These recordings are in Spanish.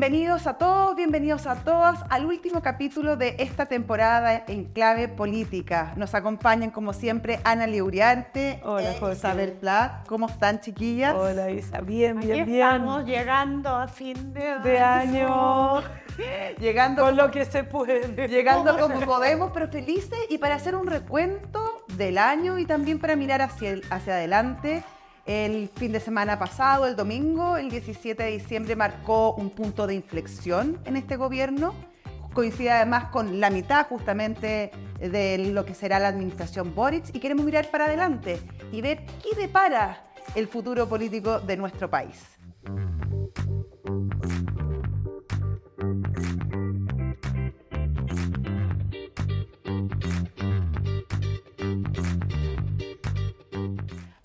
bienvenidos a todos, bienvenidos a todas al último capítulo de esta temporada en clave política. Nos acompañan como siempre Ana Liuriarte, Hola, e José. Isabel Plat. ¿Cómo están chiquillas? Hola Isa, bien, Aquí bien, bien. estamos llegando a fin de, De año, Llegando, con lo que se puede. llegando como podemos, pero felices y para hacer un recuento del año y también para mirar hacia, el- hacia adelante. El fin de semana pasado, el domingo, el 17 de diciembre, marcó un punto de inflexión en este gobierno. Coincide además con la mitad justamente de lo que será la administración Boric y queremos mirar para adelante y ver qué depara el futuro político de nuestro país.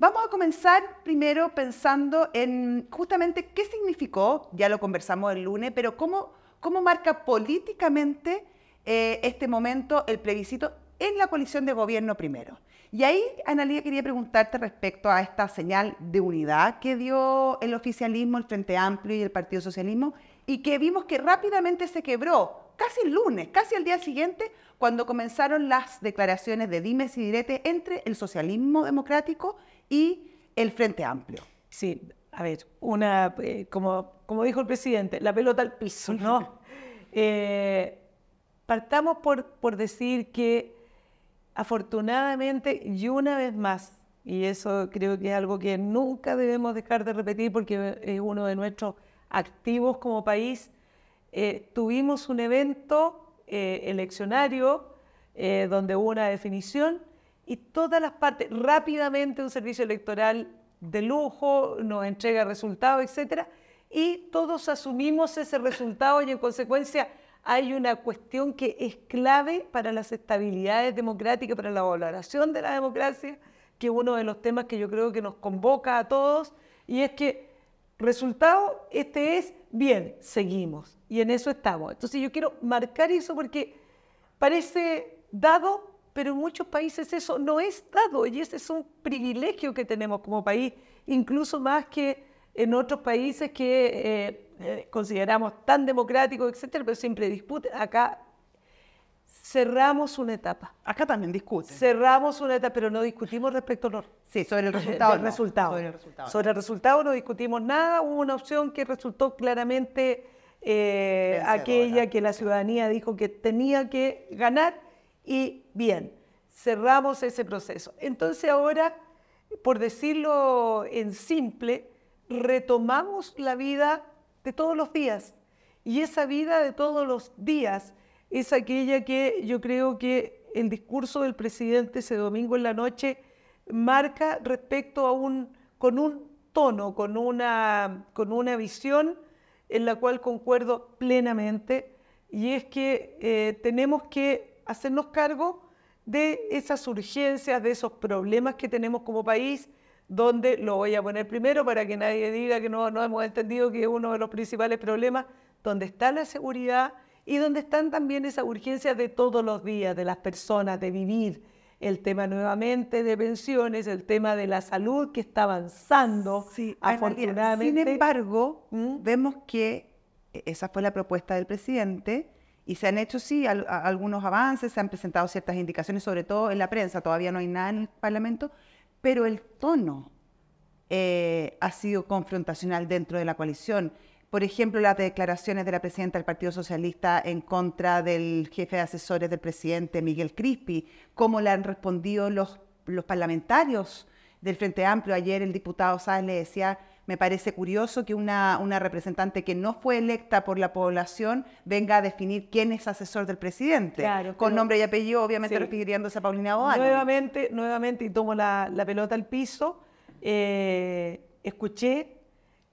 Vamos a comenzar primero pensando en justamente qué significó, ya lo conversamos el lunes, pero cómo, cómo marca políticamente eh, este momento el plebiscito en la coalición de gobierno primero. Y ahí, Analia, quería preguntarte respecto a esta señal de unidad que dio el oficialismo, el Frente Amplio y el Partido Socialismo, y que vimos que rápidamente se quebró, casi el lunes, casi al día siguiente, cuando comenzaron las declaraciones de dimes y diretes entre el socialismo democrático y el Frente Amplio. Sí, a ver, una, eh, como, como dijo el presidente, la pelota al piso, ¿no? Eh, partamos por, por decir que afortunadamente y una vez más, y eso creo que es algo que nunca debemos dejar de repetir porque es uno de nuestros activos como país, eh, tuvimos un evento eh, eleccionario eh, donde hubo una definición y todas las partes, rápidamente un servicio electoral de lujo nos entrega resultados, etcétera, y todos asumimos ese resultado y en consecuencia hay una cuestión que es clave para las estabilidades democráticas, para la valoración de la democracia, que es uno de los temas que yo creo que nos convoca a todos, y es que resultado, este es, bien, seguimos, y en eso estamos. Entonces yo quiero marcar eso porque parece dado, pero en muchos países eso no es dado, y ese es un privilegio que tenemos como país, incluso más que en otros países que eh, eh, consideramos tan democráticos, etcétera, pero siempre discuten. Acá cerramos una etapa. Acá también discuten. Cerramos una etapa, pero no discutimos respecto a los Sí, sobre el resultado. del no. resultado. Sobre el resultado. Sobre el resultado no discutimos nada. Hubo una opción que resultó claramente eh, aquella que la ciudadanía dijo que tenía que ganar y bien, cerramos ese proceso. Entonces ahora, por decirlo en simple, retomamos la vida de todos los días. Y esa vida de todos los días es aquella que yo creo que el discurso del presidente ese domingo en la noche marca respecto a un, con un tono, con una, con una visión en la cual concuerdo plenamente, y es que eh, tenemos que hacernos cargo de esas urgencias, de esos problemas que tenemos como país, donde lo voy a poner primero para que nadie diga que no, no hemos entendido que es uno de los principales problemas, donde está la seguridad y donde están también esas urgencias de todos los días, de las personas, de vivir, el tema nuevamente de pensiones, el tema de la salud que está avanzando, Sí, afortunadamente. Sin embargo, ¿Mm? vemos que e, esa fue la propuesta del presidente y se han hecho, sí, al- algunos avances, se han presentado ciertas indicaciones, sobre todo en la prensa, todavía no hay nada en el Parlamento, pero el tono eh, ha sido confrontacional dentro de la coalición. Por ejemplo, las declaraciones de la presidenta del Partido Socialista en contra del jefe de asesores del presidente, Miguel Crispi, cómo le han respondido los, los parlamentarios del Frente Amplio. Ayer el diputado Sáenz le decía, me parece curioso que una, una representante que no fue electa por la población venga a definir quién es asesor del presidente. Claro, con nombre y apellido, obviamente Sí. refiriéndose a Paulina Boano. Nuevamente, nuevamente, y tomo la, la pelota al piso, eh, escuché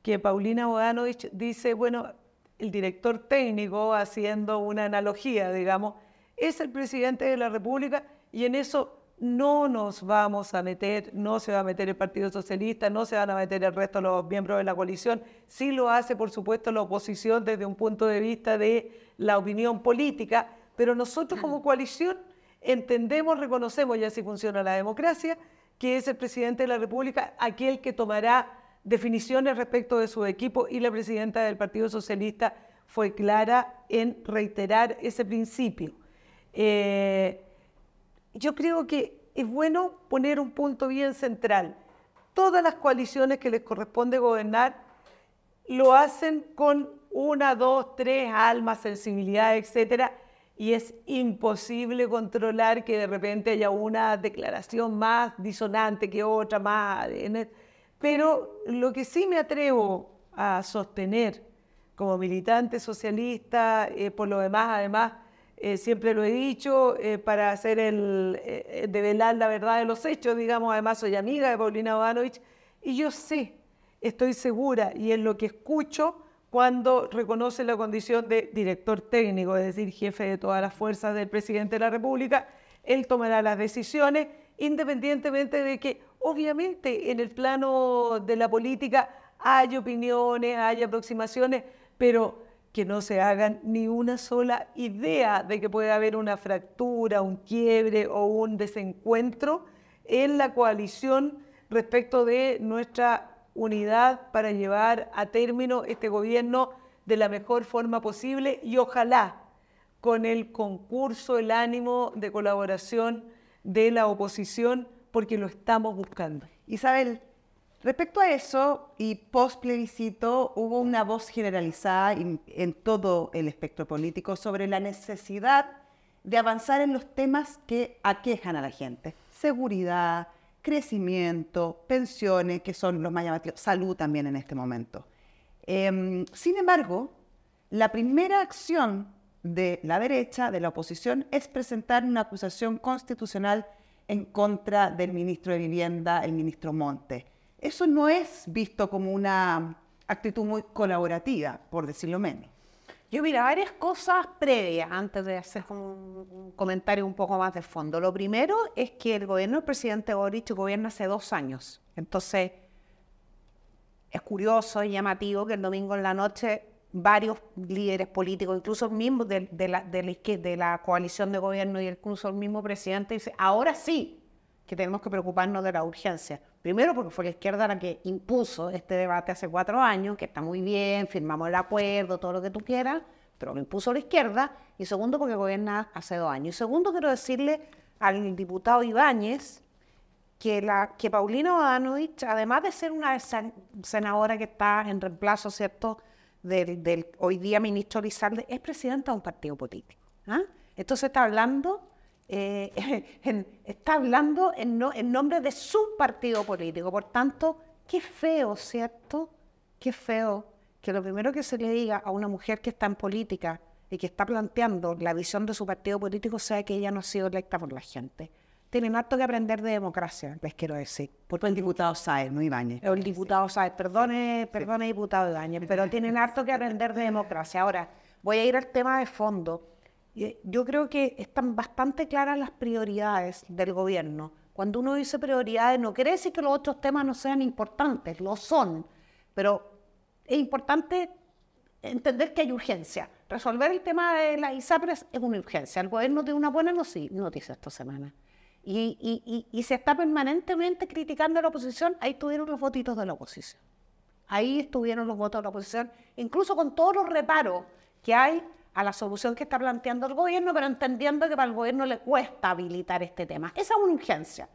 que Paulina Bodanovich dice, bueno, el director técnico, haciendo una analogía, digamos, es el presidente de la República y en eso no nos vamos a meter, no se va a meter el Partido Socialista, no se van a meter el resto de los miembros de la coalición. Sí lo hace, por supuesto, la oposición desde un punto de vista de la opinión política, pero nosotros como coalición entendemos, reconocemos, y así funciona la democracia, que es el presidente de la República aquel que tomará definiciones respecto de su equipo y la presidenta del Partido Socialista fue clara en reiterar ese principio. Eh, yo creo que es bueno poner un punto bien central. Todas las coaliciones que les corresponde gobernar lo hacen con una, dos, tres almas, sensibilidad, etcétera, y es imposible controlar que de repente haya una declaración más disonante que otra, más. Pero lo que sí me atrevo a sostener como militante socialista, eh, por lo demás, además, eh, siempre lo he dicho, eh, para hacer el, develar la verdad de los hechos, digamos, además soy amiga de Paulina Bodanovich, y yo sé, estoy segura, y en lo que escucho, cuando reconoce la condición de director técnico, es decir, jefe de todas las fuerzas del presidente de la República, él tomará las decisiones independientemente de que obviamente en el plano de la política hay opiniones, hay aproximaciones, pero que no se hagan ni una sola idea de que puede haber una fractura, un quiebre o un desencuentro en la coalición respecto de nuestra unidad para llevar a término este gobierno de la mejor forma posible y ojalá con el concurso, el ánimo de colaboración de la oposición, porque lo estamos buscando. Isabel, respecto a eso y post plebiscito, hubo una voz generalizada en, todo el espectro político sobre la necesidad de avanzar en los temas que aquejan a la gente. Seguridad, crecimiento, pensiones, que son los más llamativos, salud también en este momento. Em, sin embargo, la primera acción de la derecha, de la oposición, es presentar una acusación constitucional en contra del ministro de Vivienda, el ministro Monte. Eso no es visto como una actitud muy colaborativa, por decirlo menos. Yo mira, varias cosas previas antes de hacer un, comentario un poco más de fondo. Lo primero es que el gobierno del presidente Boric gobierna hace dos años. Entonces, es curioso y llamativo que el domingo en la noche varios líderes políticos, incluso mismos de, la, de, la, coalición de gobierno y incluso el mismo presidente, dice, ahora sí que tenemos que preocuparnos de la urgencia. Primero porque fue la izquierda la que impuso este debate hace cuatro años, que está muy bien, firmamos el acuerdo, todo lo que tú quieras, pero lo impuso la izquierda. Y segundo porque gobierna hace dos años. Y segundo quiero decirle al diputado Ibáñez que, la, que Paulina Bodanovich, además de ser una senadora que está en reemplazo, ¿cierto?, del, hoy día ministro Lizalde, es presidenta de un partido político. ¿ah? Entonces está hablando eh, está hablando en, nombre de su partido político. Por tanto, qué feo, ¿cierto? Qué feo que lo primero que se le diga a una mujer que está en política y que está planteando la visión de su partido político sea que ella no ha sido electa por la gente. Tienen harto que aprender de democracia, les quiero decir. Por el diputado Saez, no Ibáñez. El diputado Saez, perdone, perdone diputado Ibáñez, pero tienen harto que aprender de democracia. Ahora, voy a ir al tema de fondo. Yo creo que están bastante claras las prioridades del gobierno. Cuando uno dice prioridades, no quiere decir que los otros temas no sean importantes, lo son, pero es importante entender que hay urgencia. Resolver el tema de las ISAPRES es una urgencia. El gobierno tiene una buena noticia esta semana. Y, y, se está permanentemente criticando a la oposición. Ahí estuvieron los votitos de la oposición. Ahí estuvieron los votos de la oposición, incluso con todos los reparos que hay a la solución que está planteando el gobierno, pero entendiendo que para el gobierno le cuesta habilitar este tema. Esa es una urgencia.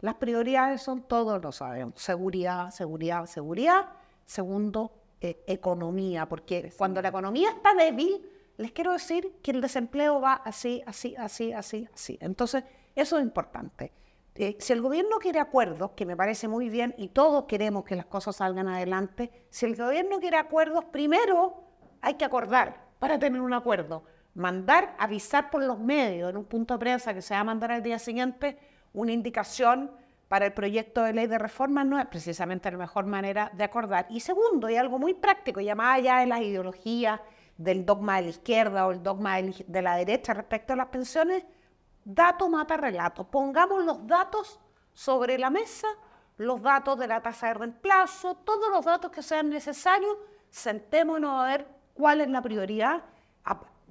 Las prioridades son, todos lo sabemos, seguridad, seguridad, seguridad. Segundo, eh, economía, porque cuando la economía está débil, les quiero decir que el desempleo va así, así, así, así, así. Entonces, eso es importante. Eh, si el gobierno quiere acuerdos, que me parece muy bien, y todos queremos que las cosas salgan adelante, si el gobierno quiere acuerdos, primero hay que acordar para tener un acuerdo. Mandar, avisar por los medios en un punto de prensa que se va a mandar al día siguiente una indicación para el proyecto de ley de reforma no es precisamente la mejor manera de acordar. Y segundo, y algo muy práctico, ya más allá de las ideologías del dogma de la izquierda o el dogma de la derecha respecto a las pensiones, dato mata relato. Pongamos los datos sobre la mesa, los datos de la tasa de reemplazo, todos los datos que sean necesarios, sentémonos a ver ¿Cuál es la prioridad?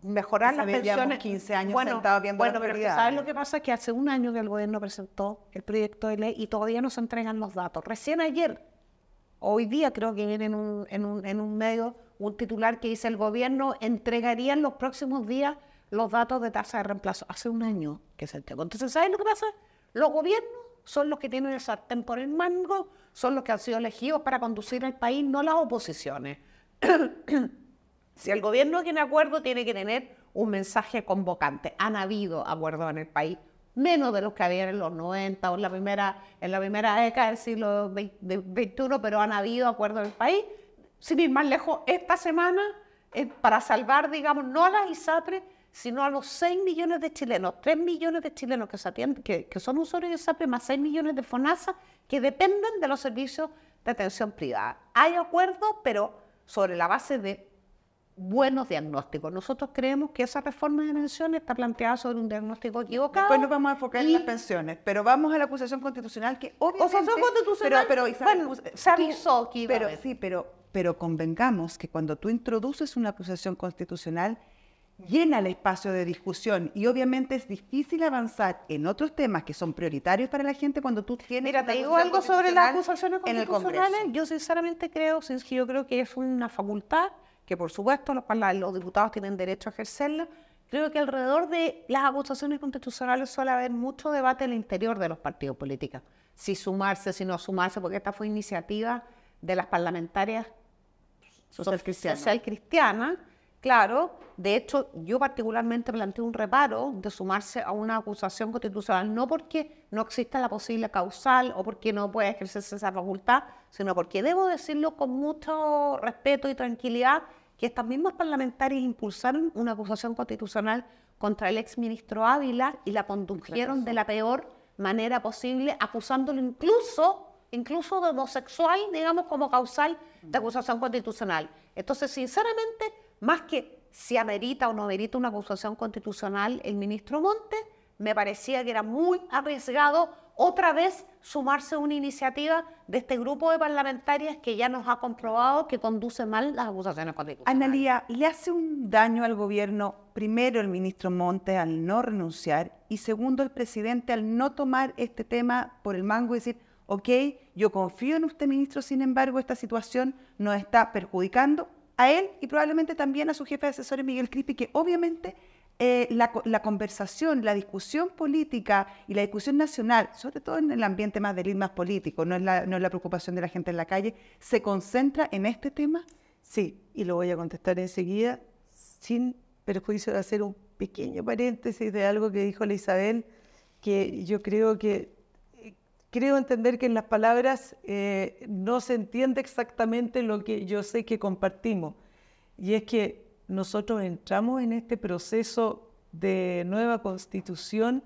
mejorar las pensiones. 15 años bueno, viendo bueno, pero ¿sabes lo que pasa? Que hace un año que el gobierno presentó el proyecto de ley y todavía no se entregan los datos. Recién ayer, hoy día creo que viene en un, en un, en un medio un titular que dice el gobierno entregaría en los próximos días los datos de tasa de reemplazo. Hace un año que se entregó. Entonces, ¿saben lo que pasa? Los gobiernos son los que tienen el sartén por el mango, son los que han sido elegidos para conducir el país, no las oposiciones. si el gobierno tiene acuerdo, tiene que tener un mensaje convocante. Han habido acuerdos en el país, menos de los que había en los 90 o en la primera, en la primera década del siglo XXI, pero han habido acuerdos en el país. Sin ir más lejos, esta semana, eh, para salvar, digamos, no a las ISAPRES, sino a los 6 millones de chilenos, 3 millones de chilenos que, se atienden, que, que son usuarios de SAPE, más 6 millones de FONASA, que dependen de los servicios de atención privada. Hay acuerdo, pero sobre la base de buenos diagnósticos. Nosotros creemos que esa reforma de pensiones está planteada sobre un diagnóstico equivocado. Después nos vamos a enfocar en las pensiones, pero vamos a la acusación constitucional que obviamente... Acusación constitucional, pero, pero, bueno, se avisó que iba pero, a. Sí, pero, pero convengamos que cuando tú introduces una acusación constitucional, llena el espacio de discusión y obviamente es difícil avanzar en otros temas que son prioritarios para la gente cuando tú tienes Mira, te digo algo sobre las acusaciones en el constitucionales. Yo sinceramente creo, yo creo que es una facultad que por supuesto los, los diputados tienen derecho a ejercerla. Creo que alrededor de las acusaciones constitucionales suele haber mucho debate en el interior de los partidos políticos. Si sumarse, si no sumarse, porque esta fue iniciativa de las parlamentarias Social cristiana. social cristiana, claro. De hecho, yo particularmente planteé un reparo de sumarse a una acusación constitucional, no porque no exista la posible causal o porque no pueda ejercerse esa facultad, sino porque debo decirlo con mucho respeto y tranquilidad que estas mismas parlamentarias impulsaron una acusación constitucional contra el exministro Ávila y la condujeron de la peor manera posible, acusándolo incluso incluso de homosexual, digamos, como causal de acusación constitucional. Entonces, sinceramente, más que si amerita o no amerita una acusación constitucional el ministro Monte, me parecía que era muy arriesgado otra vez sumarse a una iniciativa de este grupo de parlamentarias que ya nos ha comprobado que conduce mal las acusaciones constitucionales. Analía, ¿le hace un daño al gobierno, primero el ministro Montes al no renunciar y segundo el presidente al no tomar este tema por el mango y decir, ok, yo confío en usted ministro, sin embargo esta situación nos está perjudicando a él y probablemente también a su jefe de asesores Miguel Crispi, que obviamente eh, la, co- la conversación, la discusión política y la discusión nacional, sobre todo en el ambiente más del más político, no es, la, no es la preocupación de la gente en la calle, se concentra en este tema. Sí, y lo voy a contestar enseguida, sin perjuicio de hacer un pequeño paréntesis de algo que dijo la Isabel, que yo creo que, creo entender que en las palabras eh, no se entiende exactamente lo que yo sé que compartimos. Y es que nosotros entramos en este proceso de nueva constitución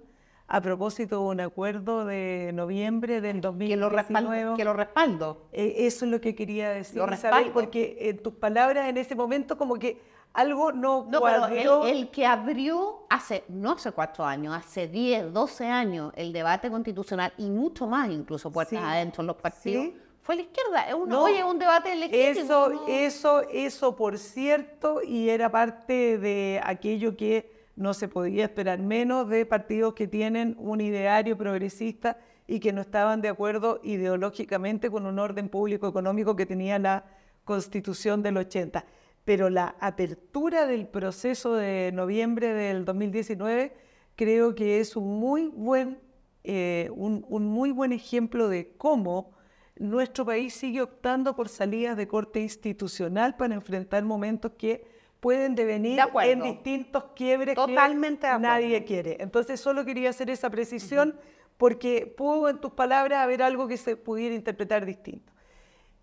a propósito de un acuerdo de noviembre del que lo, 2019. respaldo, que lo respaldo. Eh, Eso es lo que quería decir, Lo respaldo. porque en tus palabras en ese momento como que algo no, No, pero el, el que abrió hace, no hace cuatro años, hace 10, 12 años, el debate constitucional y mucho más, incluso puertas Sí, adentro en los partidos, sí. fue la izquierda. Es un, No, oye, un debate legítimo. Eso, ¿no? eso, eso por cierto, y era parte de aquello que no se podía esperar menos de partidos que tienen un ideario progresista y que no estaban de acuerdo ideológicamente con un orden público económico que tenía la constitución del 80. Pero la apertura del proceso de noviembre del 2019 creo que es un muy buen, eh, un, un muy buen ejemplo de cómo nuestro país sigue optando por salidas de corte institucional para enfrentar momentos que pueden devenir De en distintos quiebres Totalmente que nadie quiere. Entonces solo quería hacer esa precisión porque pudo en tus palabras haber algo que se pudiera interpretar distinto.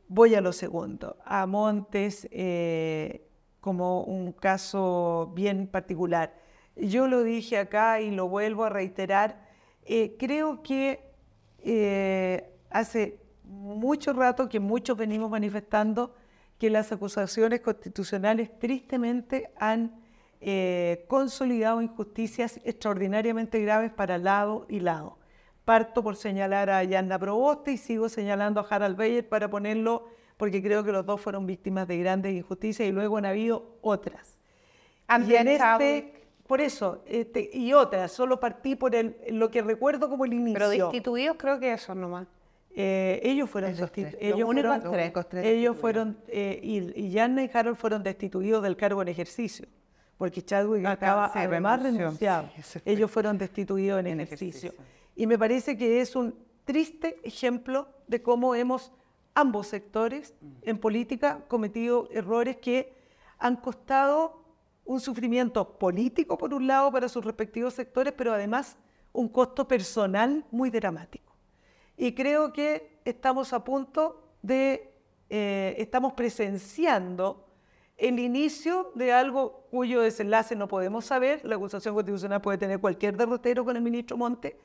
Voy a lo segundo, a Montes eh, como un caso bien particular. Yo lo dije acá y lo vuelvo a reiterar. eh, creo que eh, hace mucho rato que muchos venimos manifestando que las acusaciones constitucionales tristemente han consolidado injusticias extraordinariamente graves para lado y lado. Parto por señalar a Yanna Proboste y sigo señalando a Harald Beyer para ponerlo, porque creo que los dos fueron víctimas de grandes injusticias y luego han habido otras. Y en este, por eso, este, y otras, solo partí por el, lo que recuerdo como el inicio. Pero destituidos creo que eso nomás. eh, ellos fueron Esos tres. destitu- Los ellos fueron, tres, tres ellos destituidos. fueron eh, y, y Yanna y Harold fueron destituidos del cargo en ejercicio, porque Chadwick Acá estaba además renunciado. Sí. Ellos fueron destituidos en, En ejercicio. ejercicio. Y me parece que es un triste ejemplo de cómo hemos ambos sectores Mm. en política cometido errores que han costado un sufrimiento político por un lado para sus respectivos sectores, pero además un costo personal muy dramático. Y creo que estamos a punto de, eh, estamos presenciando el inicio de algo cuyo desenlace no podemos saber. La acusación constitucional puede tener cualquier derrotero con el ministro Monte,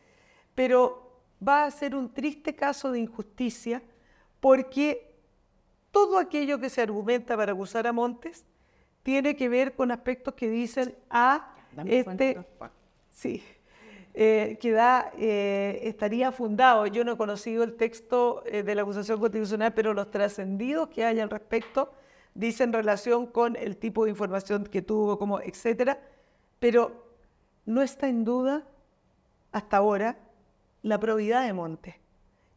pero va a ser un triste caso de injusticia porque todo aquello que se argumenta para acusar a Montes tiene que ver con aspectos que dicen a Dame este. Sí, eh, que da, eh, estaría fundado. Yo no he conocido el texto eh, de la acusación constitucional, pero los trascendidos que hay al respecto dicen relación con el tipo de información que tuvo, como etcétera, pero no está en duda hasta ahora la probidad de Monte.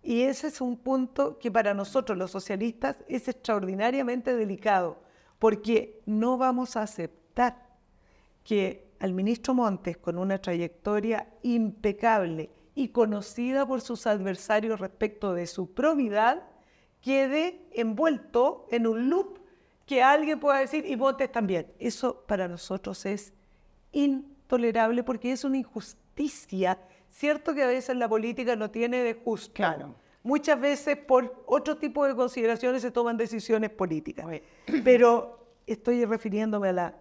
Y ese es un punto que para nosotros los socialistas es extraordinariamente delicado, porque no vamos a aceptar que al ministro Montes, con una trayectoria impecable y conocida por sus adversarios respecto de su probidad, quede envuelto en un loop que alguien pueda decir, y Montes también. Eso para nosotros es intolerable porque es una injusticia. Cierto que a veces la política no tiene de justo. Claro. Muchas veces por otro tipo de consideraciones se toman decisiones políticas. Pero estoy refiriéndome a la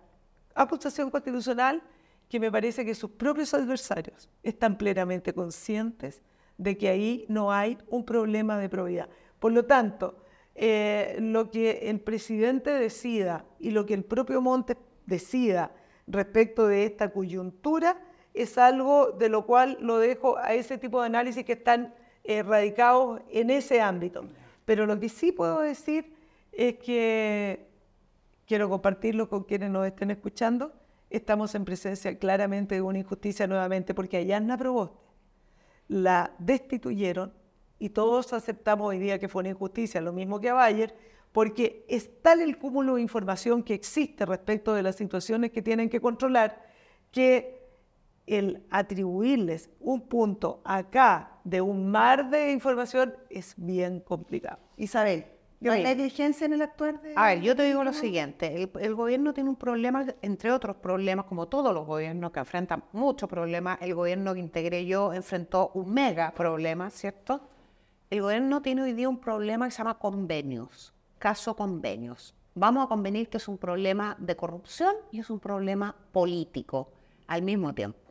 acusación constitucional que me parece que sus propios adversarios están plenamente conscientes de que ahí no hay un problema de probidad. Por lo tanto, eh, lo que el presidente decida y lo que el propio Montes decida respecto de esta coyuntura es algo de lo cual lo dejo a ese tipo de análisis que están eh, radicados en ese ámbito. Pero lo que sí puedo decir es que quiero compartirlo con quienes nos estén escuchando. Estamos en presencia claramente de una injusticia nuevamente, porque a Yasna Proboste la destituyeron y todos aceptamos hoy día que fue una injusticia, lo mismo que a Bayer, porque es tal el cúmulo de información que existe respecto de las situaciones que tienen que controlar que el atribuirles un punto acá de un mar de información es bien complicado. Isabel, ¿no hay Oye. negligencia en el actuar de...? A ver, yo te digo lo siguiente, el, el gobierno tiene un problema, entre otros problemas, como todos los gobiernos que enfrentan muchos problemas, el gobierno que integré yo enfrentó un mega problema, ¿cierto? El gobierno tiene hoy día un problema que se llama convenios, caso convenios. Vamos a convenir que es un problema de corrupción y es un problema político al mismo tiempo.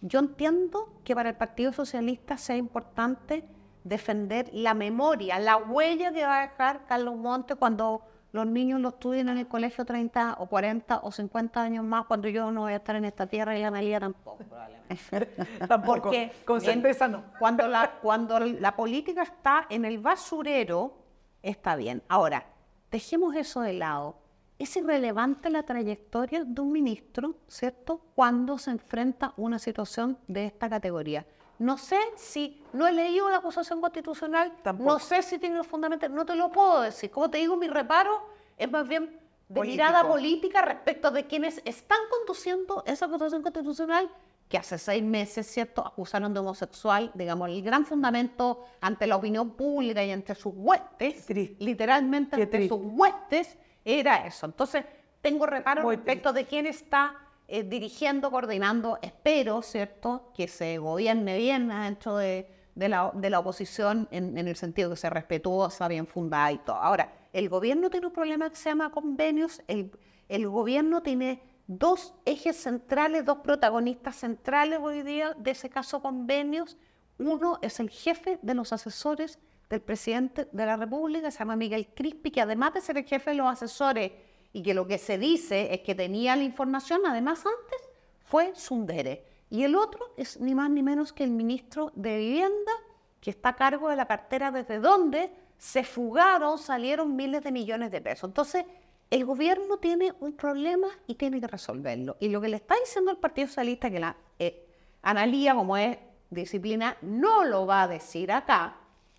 Yo entiendo que para el Partido Socialista sea importante defender la memoria, la huella que va a dejar Carlos Montes cuando los niños lo estudien en el colegio 30 o 40 o 50 años más, cuando yo no voy a estar en esta tierra y la María tampoco, probablemente. Tampoco, Porque con certeza no. Cuando la, cuando la política está en el basurero, está bien. Ahora, dejemos eso de lado. Es irrelevante la trayectoria de un ministro, ¿cierto? Cuando se enfrenta a una situación de esta categoría. No sé si, no he leído la acusación constitucional, Tampoco. no sé si tiene los fundamentos, no te lo puedo decir. Como te digo, mi reparo es más bien de mirada Político. política respecto de quienes están conduciendo esa acusación constitucional que hace seis meses, ¿cierto?, acusaron de homosexual, digamos, el gran fundamento ante la opinión pública y ante sus huestes, literalmente Qué ante triste. sus huestes, era eso. Entonces, tengo reparo Muy respecto de quién está eh, dirigiendo, coordinando. Espero, ¿cierto?, que se gobierne bien dentro de, de la, de la oposición en, en el sentido que sea respetuosa, bien fundada y todo. Ahora, el gobierno tiene un problema que se llama convenios. El, el gobierno tiene dos ejes centrales, dos protagonistas centrales hoy día de ese caso convenios. Uno es el jefe de los asesores del presidente de la República, se llama Miguel Crispi, que además de ser el jefe de los asesores y que lo que se dice es que tenía la información, además antes fue Sundere. Y el otro es ni más ni menos que el ministro de Vivienda, que está a cargo de la cartera desde donde se fugaron, salieron miles de millones de pesos. Entonces, el gobierno tiene un problema y tiene que resolverlo. Y lo que le está diciendo el Partido Socialista, que la eh, Analía, como es disciplina, no lo va a decir acá,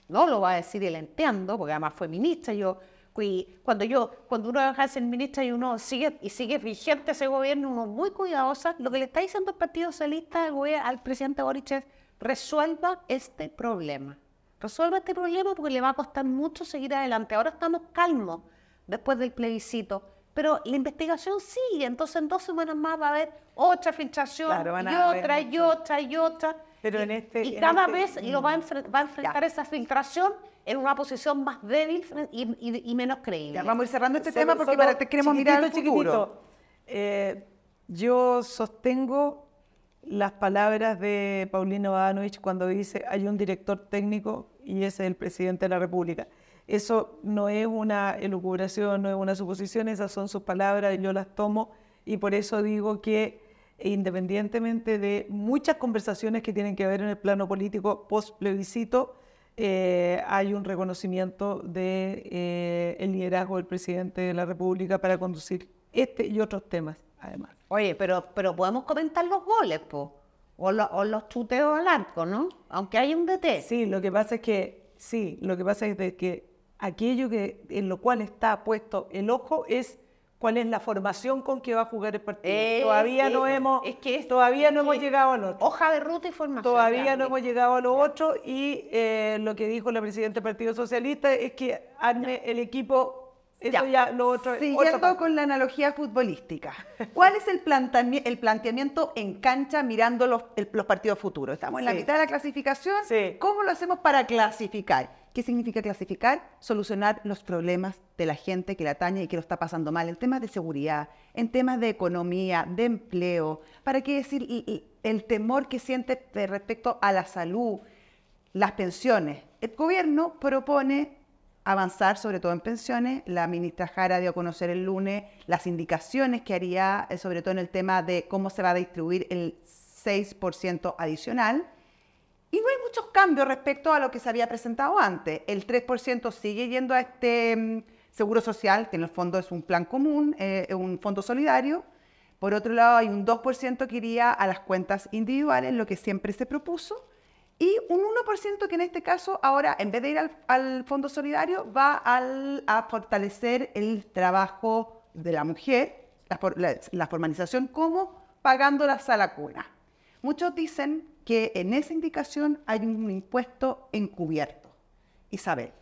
no lo va a decir y le entiendo, porque además fue ministra, yo cuando yo, cuando uno deja de ser ministra y uno sigue y sigue vigente ese gobierno, uno muy cuidadosa, lo que le está diciendo el Partido Socialista al, al presidente Boric es resuelva este problema. Resuelva este problema porque le va a costar mucho seguir adelante. Ahora estamos calmos después del plebiscito, pero la investigación sigue, entonces en dos semanas más va a haber otra filtración y otra y otra y otra. Pero en este, y cada este vez lo va a, enfrentar esa filtración en una posición más débil y, menos creíble. vamos a ir cerrando este tema porque para, queremos mirar al futuro. Eh, yo sostengo las palabras de Paulino Badanovich cuando dice hay un director técnico y ese es el presidente de la República. Eso no es una elucubración, no es una suposición, esas son sus palabras y yo las tomo y por eso digo que independientemente de muchas conversaciones que tienen que ver en el plano político post plebiscito, eh, hay un reconocimiento del de, eh, liderazgo del presidente de la República para conducir este y otros temas, además. Oye, pero, pero podemos comentar los goles, po. O, o los chuteos al arco, ¿no? Aunque hay un DT. Sí, lo que pasa es que, sí, lo que pasa es de que aquello que, en lo cual está puesto el ojo es cuál es la formación con que va a jugar el partido. todavía no hemos, es que todavía no hemos llegado a lo otro. Hoja de ruta y formación. Todavía no hemos llegado a lo otro y eh, lo que dijo la presidenta del Partido Socialista es que arme el equipo eso ya, lo otro Siguiendo con la analogía futbolística, ¿cuál es el, el planteamiento en cancha mirando los, los partidos futuros? Estamos en la mitad de la clasificación. ¿Cómo lo hacemos para clasificar? ¿Qué significa clasificar? Solucionar los problemas de la gente que la atañe y que lo está pasando mal en temas de seguridad, en temas de economía, de empleo. ¿Para qué decir el temor que siente respecto a la salud, las pensiones? El gobierno propone avanzar, sobre todo en pensiones. La ministra Jara dio a conocer el lunes las indicaciones que haría, eh, sobre todo en el tema de cómo se va a distribuir el 6% adicional. Y no hay muchos cambios respecto a lo que se había presentado antes. El 3% sigue yendo a este mm, seguro social, que en el fondo es un plan común, eh, un fondo solidario. Por otro lado, hay un 2% que iría a las cuentas individuales, lo que siempre se propuso. Y un 1% que en este caso ahora, en vez de ir al, Fondo Solidario, va a fortalecer el trabajo de la mujer, la, formalización, como pagando la sala cuna. Muchos dicen que en esa indicación hay un impuesto encubierto. Isabel.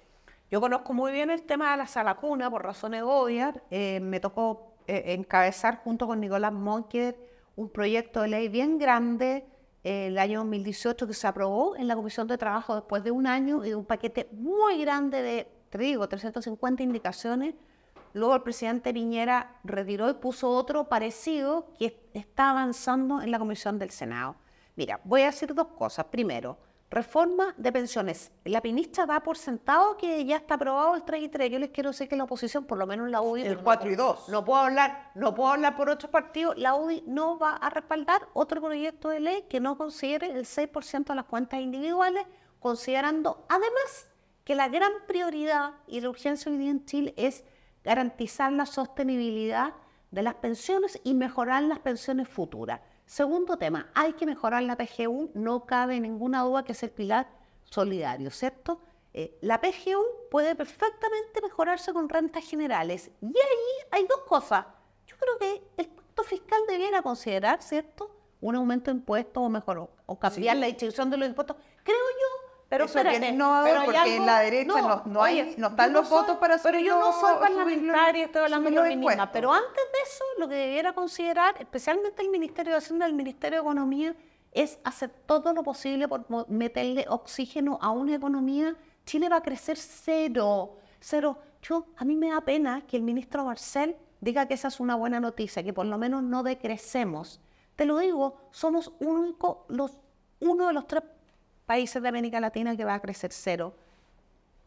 Yo conozco muy bien el tema de la sala cuna por razones obvias. Eh, me tocó eh, encabezar junto con Nicolás Monker un proyecto de ley bien grande el año 2018 que se aprobó en la Comisión de Trabajo después de un año y de un paquete muy grande de, te digo, 350 indicaciones. Luego el presidente Piñera retiró y puso otro parecido que está avanzando en la Comisión del Senado. Mira, voy a decir dos cosas. Primero, Reforma de pensiones. La ministra da por sentado que ya está aprobado el 3 y 3. Yo les quiero decir que la oposición, por lo menos la UDI... El 4 y 2. No puedo hablar, no puedo hablar por otros partidos. La UDI no va a respaldar otro proyecto de ley que no considere el 6% de las cuentas individuales, considerando además que la gran prioridad y la urgencia hoy día en Chile es garantizar la sostenibilidad de las pensiones y mejorar las pensiones futuras. Segundo tema, hay que mejorar la PGU, no cabe ninguna duda que es el pilar solidario, ¿cierto? Eh, la PGU puede perfectamente mejorarse con rentas generales. Y ahí hay dos cosas. Yo creo que el pacto fiscal debiera considerar, ¿cierto? Un aumento de impuestos o mejor, o cambiar la distribución de los impuestos. Creo yo pero Eso es innovador porque en la derecha no, no, hay, no están los votos para Pero yo no soy parlamentaria, estoy hablando de lo misma. Pero antes de eso, lo que debiera considerar, especialmente el Ministerio de Hacienda el Ministerio de Economía, es hacer todo lo posible por meterle oxígeno a una economía. Chile va a crecer cero, cero. Yo, a mí me da pena que el ministro Marcel diga que esa es una buena noticia, que por lo menos no decrecemos. Te lo digo, somos único, los, uno de los tres países de América Latina que va a crecer cero.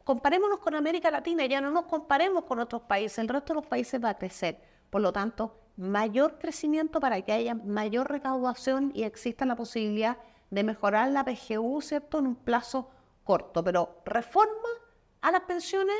Comparémonos con América Latina, ya no nos comparemos con otros países, el resto de los países va a crecer. Por lo tanto, mayor crecimiento para que haya mayor recaudación y exista la posibilidad de mejorar la PGU, ¿cierto?, en un plazo corto. Pero reforma a las pensiones,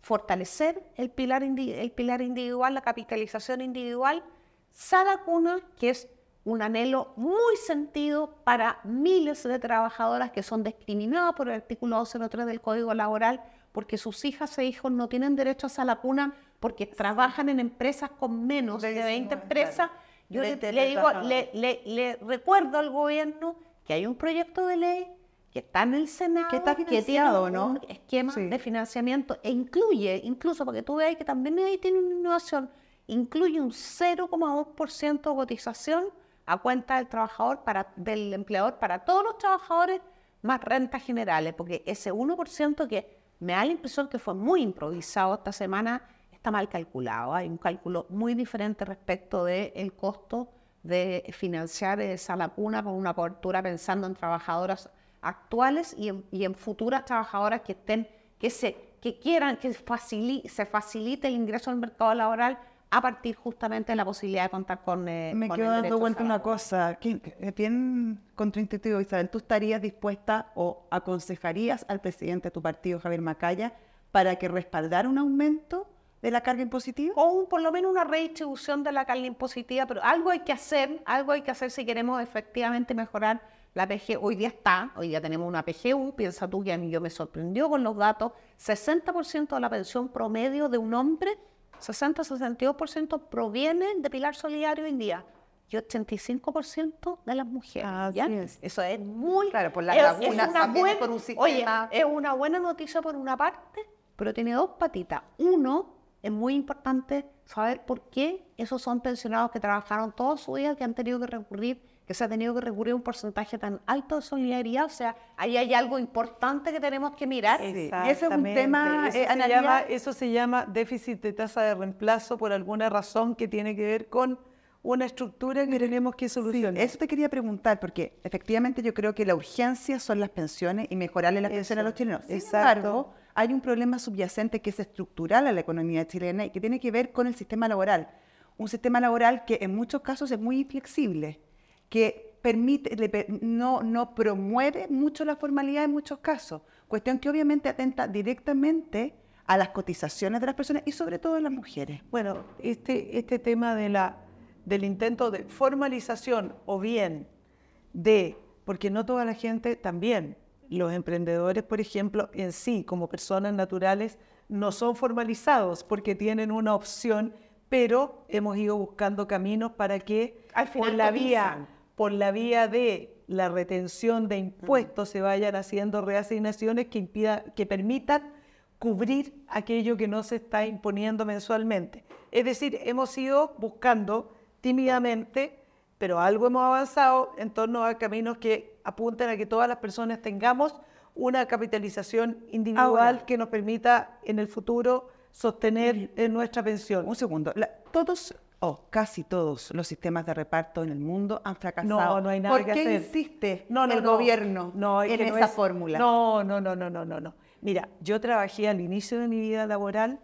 fortalecer el pilar, el pilar individual, la capitalización individual, Sada Cuna, que es un anhelo muy sentido para miles de trabajadoras que son discriminadas por el artículo 203 del Código Laboral porque sus hijas e hijos no tienen derecho a la cuna porque trabajan en empresas con menos de 20 empresas. Yo le, digo, le, le, recuerdo al gobierno que hay un proyecto de ley que está en el Senado, que está financiado, tiene un ¿no? esquema de financiamiento e incluye, incluso porque tú veas que también ahí tiene una innovación, incluye un 0,2% de cotización a cuenta del trabajador, para, del empleador, para todos los trabajadores, más rentas generales, porque ese 1% que me da la impresión que fue muy improvisado esta semana, está mal calculado. Hay un cálculo muy diferente respecto del costo de financiar esa lacuna con una cobertura pensando en trabajadoras actuales y en, futuras trabajadoras que estén, que se, que quieran que se facilite el ingreso al mercado laboral a partir justamente de la posibilidad de contar con... Eh, Me quedo dando cuenta una cosa, que bien contraintuitivo, Isabel. ¿Tú estarías dispuesta o aconsejarías al presidente de tu partido, Javier Macaya, para que respaldara un aumento de la carga impositiva? O por lo menos una redistribución de la carga impositiva, pero algo hay que hacer, algo hay que hacer si queremos efectivamente mejorar la PG. Hoy día está, hoy día tenemos una PGU, piensa tú que a mí yo me sorprendió con los datos, 60% de la pensión promedio de un hombre 60-62% provienen de Pilar Solidario hoy en día y 85% de las mujeres. Eso es muy... Claro, por la es, es una buena, por un Oye, es una buena noticia por una parte, pero tiene dos patitas. Uno, es muy importante saber por qué esos son pensionados que trabajaron toda su vida, que han tenido que recurrir que se ha tenido que recurrir a un porcentaje tan alto de solidaridad. O sea, ahí hay algo importante que tenemos que mirar. Y ese es un tema, eso, eh, se llama, eso se llama déficit de tasa de reemplazo por alguna razón que tiene que ver con una estructura que tenemos que solucionar. eso te quería preguntar, porque efectivamente yo creo que la urgencia son las pensiones y mejorarle las pensiones a los chilenos. Sin embargo, hay un problema subyacente que es estructural a la economía chilena y que tiene que ver con el sistema laboral. Un sistema laboral que en muchos casos es muy inflexible que permite, no, no promueve mucho la formalidad en muchos casos. Cuestión que obviamente atenta directamente a las cotizaciones de las personas y sobre todo de las mujeres. Bueno, este, este tema de la, del intento de formalización o bien de, porque no toda la gente también, los emprendedores, por ejemplo, en sí, como personas naturales, no son formalizados porque tienen una opción, pero hemos ido buscando caminos para que Al final la vía por la vía de la retención de impuestos se vayan haciendo reasignaciones que, impida, que permitan cubrir aquello que no se está imponiendo mensualmente. Es decir, hemos ido buscando tímidamente, pero algo hemos avanzado en torno a caminos que apunten a que todas las personas tengamos una capitalización individual que nos permita en el futuro sostener nuestra pensión. Un segundo, todos o casi todos los sistemas de reparto en el mundo han fracasado. No, no hay nada ¿Por que qué insiste el gobierno en esa fórmula? No, no, no, no, no, no, no. Mira, yo trabajé al inicio de mi vida laboral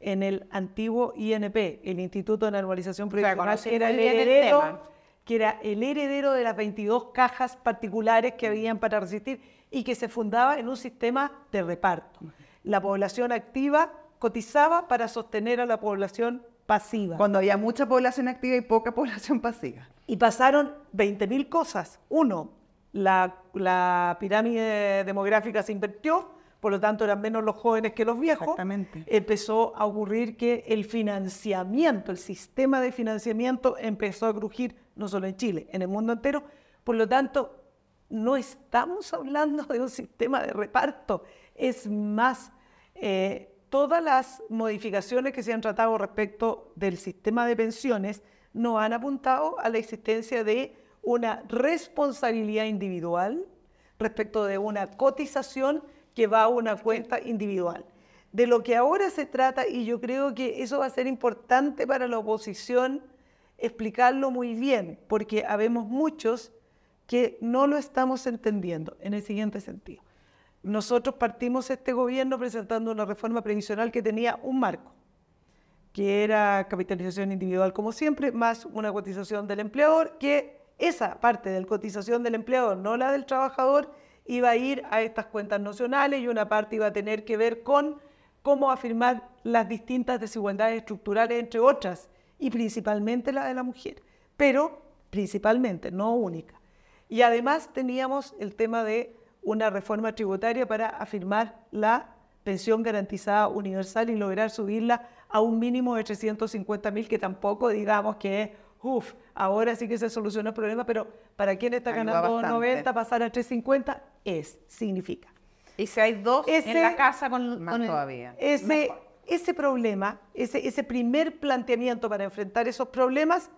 en el antiguo INP, el Instituto de Normalización Profesional, que era el heredero, que era el heredero de las 22 cajas particulares que habían para resistir y que se fundaba en un sistema de reparto. La población activa cotizaba para sostener a la población pasiva. Cuando había mucha población activa y poca población pasiva. Y pasaron 20.000 cosas. Uno, la, pirámide demográfica se invirtió, por lo tanto eran menos los jóvenes que los viejos. Exactamente. Empezó a ocurrir que el financiamiento, el sistema de financiamiento empezó a crujir, no solo en Chile, en el mundo entero. Por lo tanto, no estamos hablando de un sistema de reparto, es más, eh, todas las modificaciones que se han tratado respecto del sistema de pensiones no han apuntado a la existencia de una responsabilidad individual respecto de una cotización que va a una cuenta individual. De lo que ahora se trata, y yo creo que eso va a ser importante para la oposición explicarlo muy bien, porque habemos muchos que no lo estamos entendiendo en el siguiente sentido. Nosotros partimos este gobierno presentando una reforma previsional que tenía un marco, que era capitalización individual como siempre, más una cotización del empleador, que esa parte de la cotización del empleador, no la del trabajador, iba a ir a estas cuentas nacionales y una parte iba a tener que ver con cómo afirmar las distintas desigualdades estructurales, entre otras, y principalmente la de la mujer. Pero principalmente, no única. Y además teníamos el tema de una reforma tributaria para afirmar la pensión garantizada universal y lograr subirla a un mínimo de 350 mil, que tampoco digamos que es, uff, ahora sí que se soluciona el problema, pero para quien está ganando 90, pasar a 350 es, significa. Y si hay dos en la casa con, más todavía. Ese, ese problema, ese, ese primer planteamiento para enfrentar esos problemas,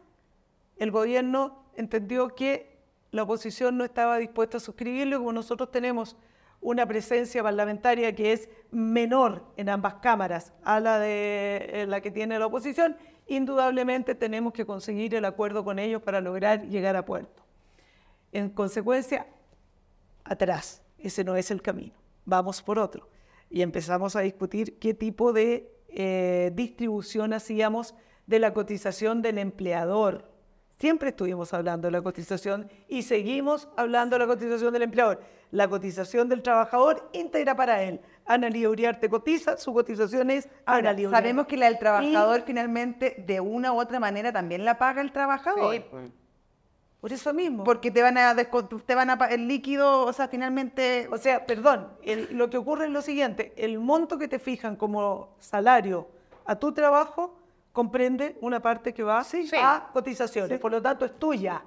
el gobierno entendió que la oposición no estaba dispuesta a suscribirlo, como nosotros tenemos una presencia parlamentaria que es menor en ambas cámaras a la de la que tiene la oposición, indudablemente tenemos que conseguir el acuerdo con ellos para lograr llegar a puerto. En consecuencia, atrás, ese no es el camino, vamos por otro. Y empezamos a discutir qué tipo de eh, distribución hacíamos de la cotización del empleador Siempre estuvimos hablando de la cotización y seguimos hablando de la cotización del empleador. La cotización del trabajador íntegra para él. Ana Uriarte cotiza, su cotización es Ana Uriarte. Sabemos que la del trabajador finalmente de una u otra manera también la paga el trabajador. Sí. Pues. Por eso mismo. Porque te van a te van a el líquido, o sea, finalmente. O sea, perdón, lo que ocurre es lo siguiente: el monto que te fijan como salario a tu trabajo comprende una parte que va a cotizaciones, por lo tanto es tuya.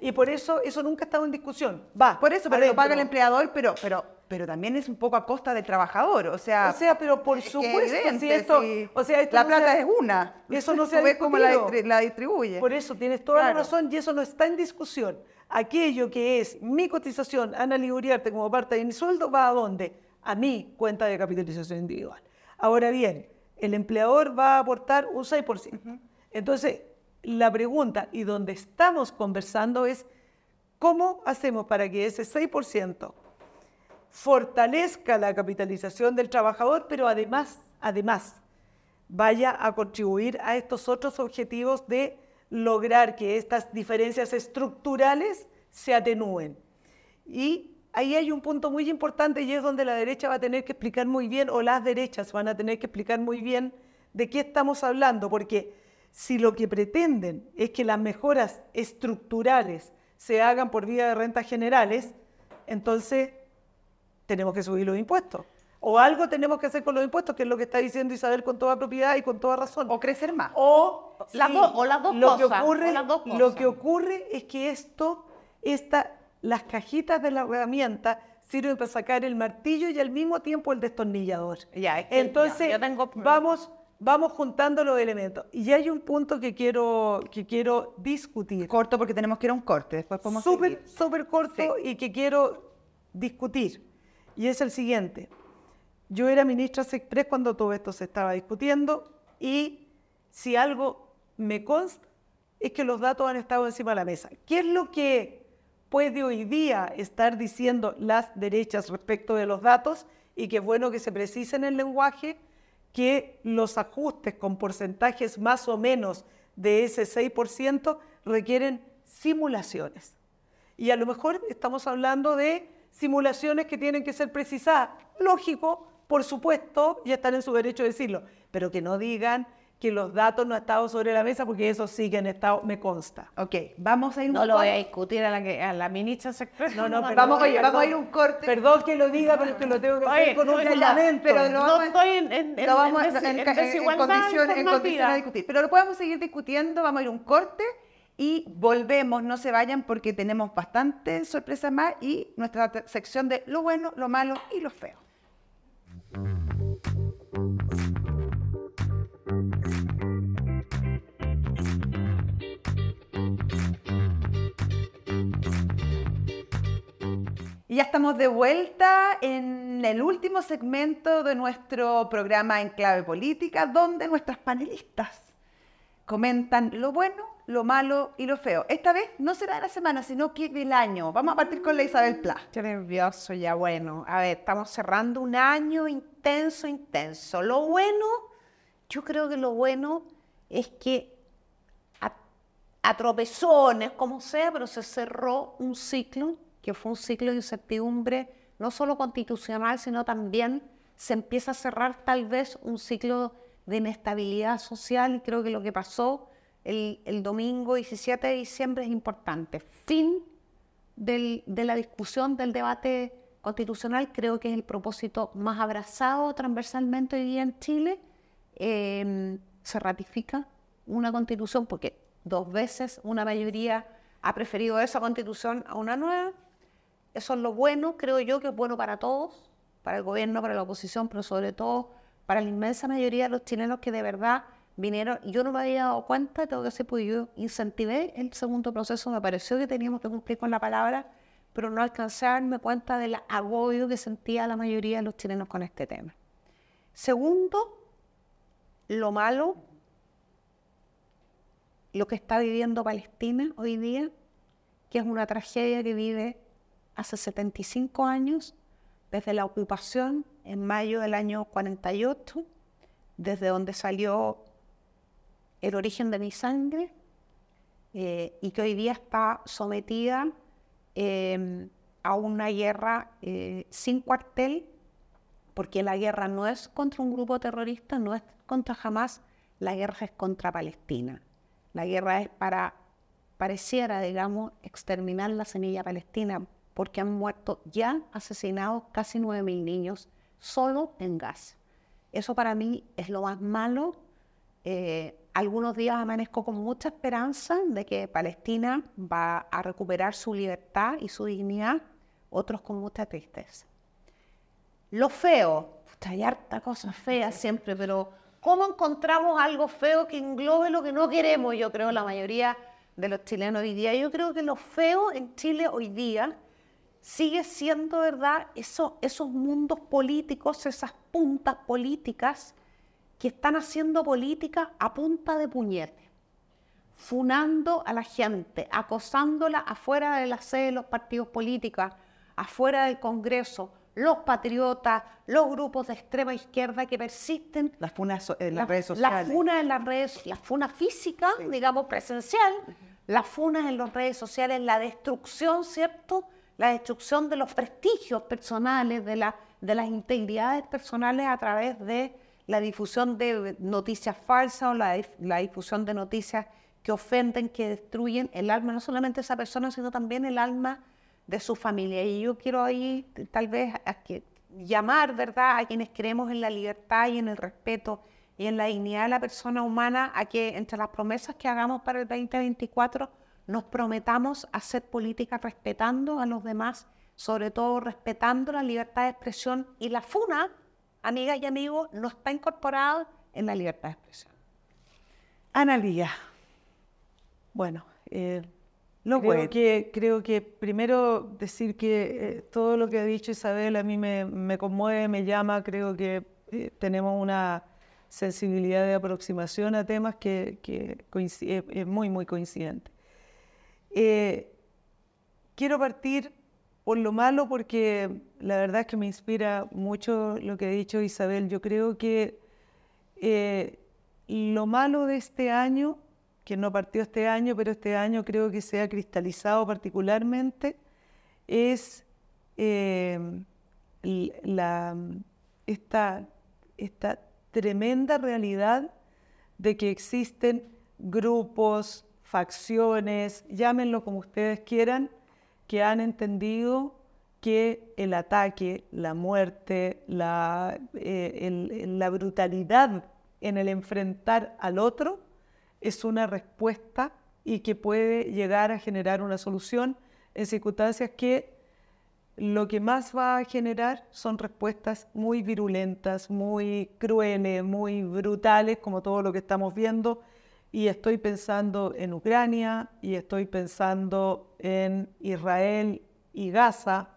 Y por eso eso nunca ha estado en discusión. Va. Por eso, pero lo paga el empleador, pero, pero, pero también es un poco a costa del trabajador. O sea, o sea pero por supuesto, si esto, o sea, la plata es una. Eso no se ha cómo la, la, distribuye. Por eso tienes toda la razón y eso no está en discusión. Aquello que es mi cotización, Ana Liguriarte, como parte de mi sueldo, va a dónde? A mi cuenta de capitalización individual. Ahora bien, el empleador va a aportar un 6%. Entonces, la pregunta y donde estamos conversando es, ¿cómo hacemos para que ese 6% fortalezca la capitalización del trabajador, pero además, además, vaya a contribuir a estos otros objetivos de lograr que estas diferencias estructurales se atenúen? Y ahí hay un punto muy importante y es donde la derecha va a tener que explicar muy bien, o las derechas van a tener que explicar muy bien de qué estamos hablando, porque si lo que pretenden es que las mejoras estructurales se hagan por vía de rentas generales, entonces tenemos que subir los impuestos. O algo tenemos que hacer con los impuestos, que es lo que está diciendo Isabel con toda propiedad y con toda razón. O crecer más. O, las, o las dos lo cosas. Que ocurre, las dos cosas. Lo que ocurre es que esto, esta las cajitas de la herramienta sirven para sacar el martillo y al mismo tiempo el destornillador. Ya, Entonces, vamos, vamos juntando los elementos. Y hay un punto que quiero, que quiero discutir. Corto porque tenemos que ir a un corte, después podemos Súper, súper corto y que quiero discutir. Y es el siguiente. Yo era ministra Express cuando todo esto se estaba discutiendo y si algo me consta es que los datos han estado encima de la mesa. ¿Qué es lo que puede hoy día estar diciendo las derechas respecto de los datos y que es bueno que se precise en el lenguaje que los ajustes con porcentajes más o menos de ese 6% requieren simulaciones. Y a lo mejor estamos hablando de simulaciones que tienen que ser precisadas. Lógico, por supuesto, ya están en su derecho de decirlo, pero que no digan que los datos no han estado sobre la mesa porque eso sí que han estado, me consta. Ok, vamos a ir un No lo voy a discutir a la, que, a la ministra secretaria. No, no, pero vamos, a, vamos a ir un corte. Perdón que lo diga, pero es que lo tengo que hacer con un fundamento. Pero no, no estoy en, en, lo vamos en, en, en condiciones, en condiciones de discutir. Pero lo podemos seguir discutiendo, vamos a ir un corte y volvemos, no se vayan porque tenemos bastantes sorpresas más y nuestra sección de lo bueno, lo malo y lo feo. Y ya estamos de vuelta en el último segmento de nuestro programa En Clave Política, donde nuestras panelistas comentan lo bueno, lo malo y lo feo. Esta vez no será de la semana, sino que del año. Vamos a partir con la Isabel Pla. Qué nervioso ya, bueno. A ver, estamos cerrando un año intenso, intenso. Lo bueno, yo creo que lo bueno es que a, a tropezones, como sea, pero se cerró un ciclo que fue un ciclo de incertidumbre no solo constitucional, sino también se empieza a cerrar tal vez un ciclo de inestabilidad social y creo que lo que pasó el, domingo 17 de diciembre es importante. Fin de la discusión del debate constitucional, creo que es el propósito más abrazado transversalmente hoy día en Chile. Em, se ratifica una constitución porque dos veces una mayoría ha preferido esa constitución a una nueva. Eso es lo bueno, creo yo que es bueno para todos, para el gobierno, para la oposición, pero sobre todo para la inmensa mayoría de los chilenos que de verdad vinieron, yo no me había dado cuenta, tengo que ser porque yo incentivé el segundo proceso, me pareció que teníamos que cumplir con la palabra, pero no alcancé a darme cuenta del agobio que sentía la mayoría de los chilenos con este tema. Segundo, lo malo, lo que está viviendo Palestina hoy día, que es una tragedia que vive hace 75 años, desde la ocupación en mayo del año 48, desde donde salió el origen de mi sangre eh, y que hoy día está sometida em, a una guerra eh, sin cuartel, porque la guerra no es contra un grupo terrorista, no es contra Hamas, la guerra es contra Palestina. La guerra es para, pareciera, digamos, exterminar la semilla palestina, porque han muerto ya asesinados casi 9.000 niños solo en Gaza. Eso para mí es lo más malo. Eh, algunos días amanezco con mucha esperanza de que Palestina va a recuperar su libertad y su dignidad, otros con mucha tristeza. Lo feo, hay harta cosa fea siempre, pero ¿cómo encontramos algo feo que englobe lo que no queremos? Yo creo la mayoría de los chilenos hoy día. Yo creo que lo feo en Chile hoy día sigue siendo, ¿verdad?, Eso, esos mundos políticos, esas puntas políticas que están haciendo política a punta de puñete, funando a la gente, acosándola afuera de la sede de los partidos políticos, afuera del Congreso, los patriotas, los grupos de extrema izquierda que persisten. Las funas en las redes sociales. Las funas en las redes, la funa física, digamos, presencial, las funas en las redes sociales, la destrucción, ¿cierto? La destrucción de los prestigios personales, de, la, de las integridades personales a través de la difusión de noticias falsas o la, difusión de noticias que ofenden, que destruyen el alma, no solamente de esa persona, sino también el alma de su familia. Y yo quiero ahí tal vez a que, llamar, ¿verdad?, a quienes creemos en la libertad y en el respeto y en la dignidad de la persona humana, a que entre las promesas que hagamos para el 2024 nos prometamos hacer política respetando a los demás, sobre todo respetando la libertad de expresión y la FUNA, amigas y amigos, no está incorporado en la libertad de expresión. Analía. Bueno, eh, creo, que, creo que primero decir que eh, todo lo que ha dicho Isabel a mí me, conmueve, me llama, creo que eh, tenemos una sensibilidad de aproximación a temas que, que es muy, muy coincidente. Quiero partir por lo malo, porque la verdad es que me inspira mucho lo que ha dicho Isabel. Yo creo que eh, lo malo de este año, que no partió este año, pero este año creo que se ha cristalizado particularmente, es eh, la, esta, esta tremenda realidad de que existen grupos, facciones, llámenlo como ustedes quieran, que han entendido que el ataque, la muerte, la, eh, la brutalidad en el enfrentar al otro es una respuesta y que puede llegar a generar una solución en circunstancias que lo que más va a generar son respuestas muy virulentas, muy crueles, muy brutales, como todo lo que estamos viendo y estoy pensando en Ucrania y estoy pensando en Israel y Gaza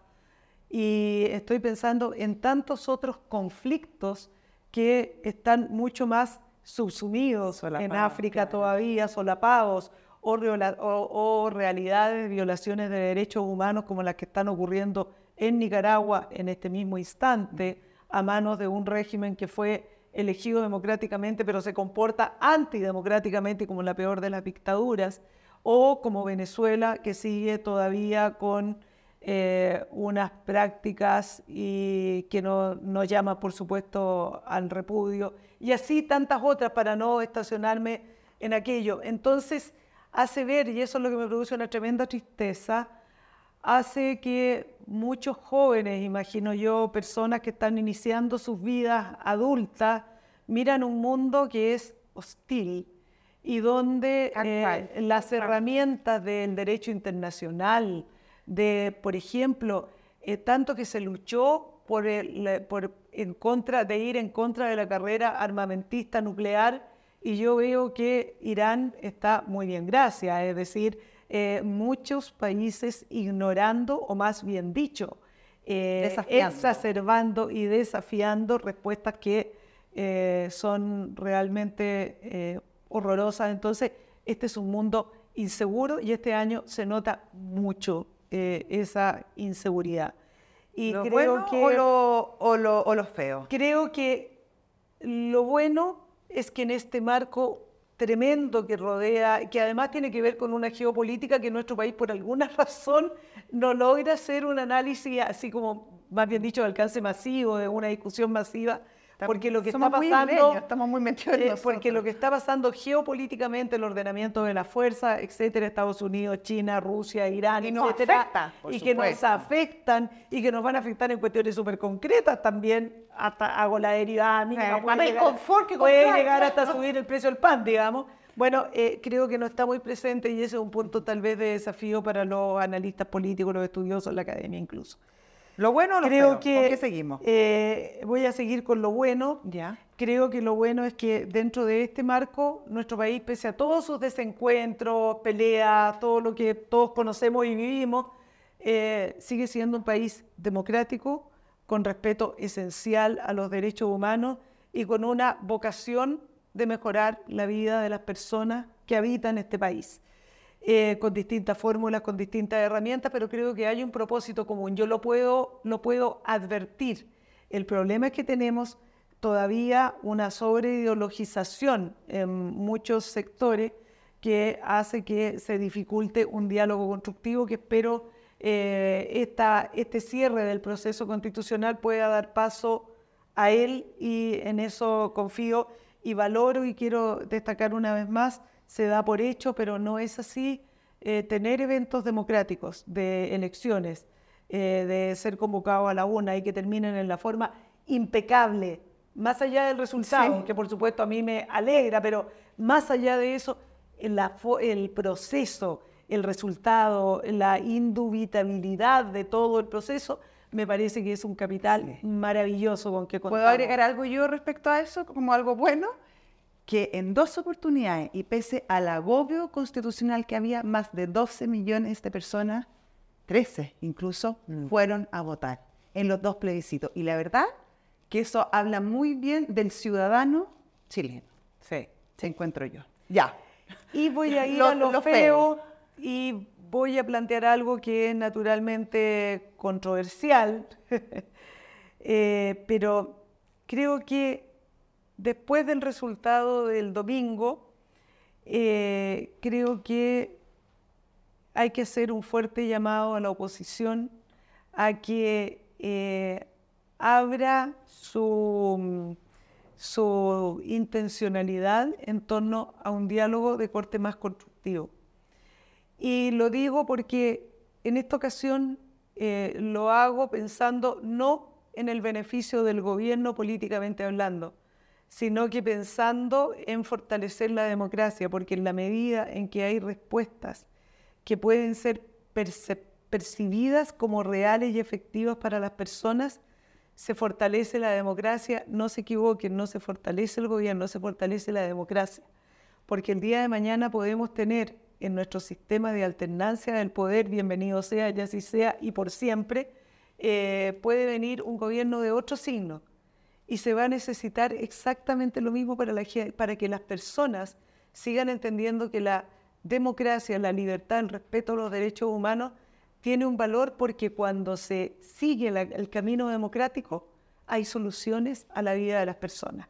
y estoy pensando en tantos otros conflictos que están mucho más subsumidos en África todavía, solapados, o, o, realidades, violaciones de derechos humanos como las que están ocurriendo en Nicaragua en este mismo instante, a manos de un régimen que fue elegido democráticamente, pero se comporta antidemocráticamente como la peor de las dictaduras, o como Venezuela, que sigue todavía con eh, unas prácticas y que no, no, llama, por supuesto, al repudio, y así tantas otras para no estacionarme en aquello. Entonces, hace ver, y eso es lo que me produce una tremenda tristeza, hace que muchos jóvenes, imagino yo, personas que están iniciando sus vidas adultas, miran un mundo que es hostil y donde eh, las herramientas del derecho internacional, de, por ejemplo, eh, tanto que se luchó por, en contra, de ir en contra de la carrera armamentista nuclear, y yo veo que Irán está muy bien, gracias, es decir, eh, muchos países ignorando, o más bien dicho, eh, exacerbando y desafiando respuestas que eh, son realmente horrorosas. Entonces, este es un mundo inseguro y este año se nota mucho esa inseguridad. Y ¿Lo creo que, o lo, o, lo, o lo feo? Creo que lo bueno es que en este marco tremendo que rodea, que además tiene que ver con una geopolítica que nuestro país por alguna razón no logra hacer un análisis así como, más bien dicho, de alcance masivo, de una discusión masiva, porque lo que está pasando estamos muy metidos eh, porque lo que está pasando geopolíticamente el ordenamiento de las fuerzas etcétera Estados Unidos China Rusia Irán y etcétera y que nos afectan y que nos van a afectar en cuestiones súper concretas también hasta hago la derivada mínima puede, llegar, confort que puede llegar hasta subir el precio del pan digamos. Bueno, eh, creo que no está muy presente y ese es un punto tal vez de desafío para los analistas políticos, los estudiosos, la academia incluso. ¿Lo bueno o lo Creo Que, ¿Con qué seguimos? Eh, voy a seguir con lo bueno. Ya. Creo que lo bueno es que dentro de este marco, nuestro país, pese a todos sus desencuentros, peleas, todo lo que todos conocemos y vivimos, eh, sigue siendo un país democrático, con respeto esencial a los derechos humanos y con una vocación de mejorar la vida de las personas que habitan este país. Eh, con distintas fórmulas, con distintas herramientas, pero creo que hay un propósito común. Yo lo puedo, lo puedo advertir. El problema es que tenemos todavía una sobreideologización en muchos sectores que hace que se dificulte un diálogo constructivo que espero eh, esta, este cierre del proceso constitucional pueda dar paso a él y en eso confío y valoro y quiero destacar una vez más se da por hecho, pero no es así. Eh, tener eventos democráticos de elecciones, eh, de ser convocado a la una y que terminen en la forma impecable, más allá del resultado, que por supuesto a mí me alegra, pero más allá de eso, el proceso, el resultado, la indubitabilidad de todo el proceso, me parece que es un capital maravilloso con que ¿Puedo agregar algo yo respecto a eso como algo bueno? Que en dos oportunidades, y pese al agobio constitucional que había, más de 12 millones de personas, 13 incluso, mm. fueron a votar en los dos plebiscitos. Y la verdad que eso habla muy bien del ciudadano chileno. Sí. Se encuentro yo. Ya. Y voy a ir a lo, feo, y voy a plantear algo que es naturalmente controversial, eh, pero creo que Después del resultado del domingo, eh, creo que hay que hacer un fuerte llamado a la oposición a que eh, abra su, intencionalidad en torno a un diálogo de corte más constructivo. Y lo digo porque en esta ocasión eh, lo hago pensando no en el beneficio del gobierno políticamente hablando, sino que pensando en fortalecer la democracia, porque en la medida en que hay respuestas que pueden ser percibidas como reales y efectivas para las personas, se fortalece la democracia, no se equivoquen, no se fortalece el gobierno, se fortalece la democracia, porque el día de mañana podemos tener en nuestro sistema de alternancia del poder, bienvenido sea, ya así sea, y por siempre, eh, puede venir un gobierno de otro signo, y se va a necesitar exactamente lo mismo para, para que las personas sigan entendiendo que la democracia, la libertad, el respeto a los derechos humanos tiene un valor porque cuando se sigue el camino democrático hay soluciones a la vida de las personas.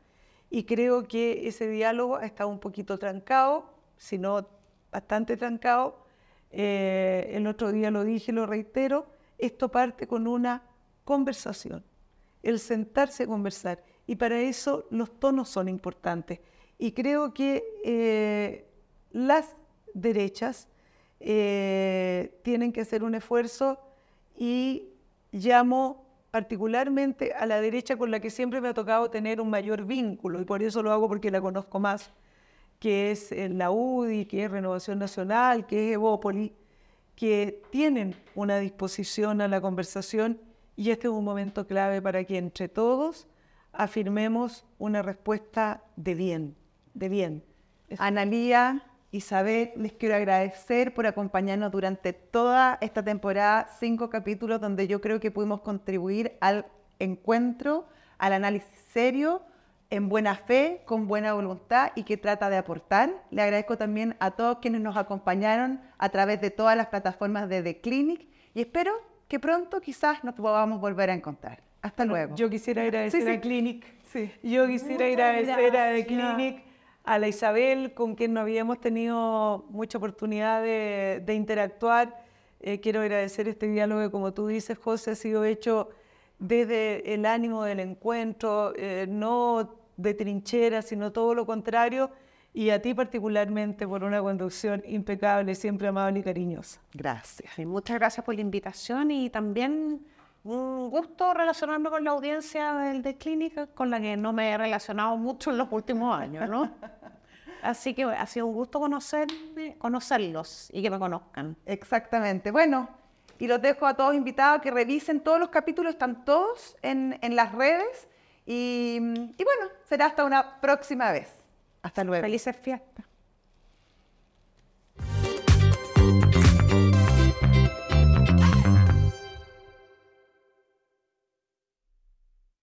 Y creo que ese diálogo ha estado un poquito trancado, si no bastante trancado. Eh, el otro día lo dije, lo reitero, esto parte con una conversación el sentarse a conversar. y para eso los tonos son importantes. Y creo que eh, las derechas eh, tienen que hacer un esfuerzo y llamo particularmente a la derecha con la que siempre me ha tocado tener un mayor vínculo, y por eso lo hago porque la conozco más, que es eh, la UDI, que es Renovación Nacional, que es Evópoli, que tienen una disposición a la conversación y este es un momento clave para que entre todos afirmemos una respuesta de bien, de bien. Analía, Isabel, les quiero agradecer por acompañarnos durante toda esta temporada, cinco capítulos donde yo creo que pudimos contribuir al encuentro, al análisis serio, en buena fe, con buena voluntad y que trata de aportar. Le agradezco también a todos quienes nos acompañaron a través de todas las plataformas de The Clinic y espero que pronto quizás nos podamos volver a encontrar. Hasta luego. Yo quisiera agradecer a Clinic. Sí. Yo quisiera agradecer a The Clinic, a la Isabel, con quien no habíamos tenido mucha oportunidad de, interactuar. Eh, quiero agradecer este diálogo como tú dices, José, ha sido hecho desde el ánimo del encuentro, eh, no de trinchera, sino todo lo contrario, y a ti particularmente por una conducción impecable, siempre amable y cariñosa. Gracias. Y muchas gracias por la invitación y también un gusto relacionarme con la audiencia del de Clínica, con la que no me he relacionado mucho en los últimos años, ¿no? Así que ha sido un gusto conocerme, conocerlos y que me conozcan. Exactamente. Bueno, y los dejo a todos invitados a que revisen todos los capítulos, están todos en, en las redes. Y, y bueno, será hasta una próxima vez. Hasta luego. Felices fiestas.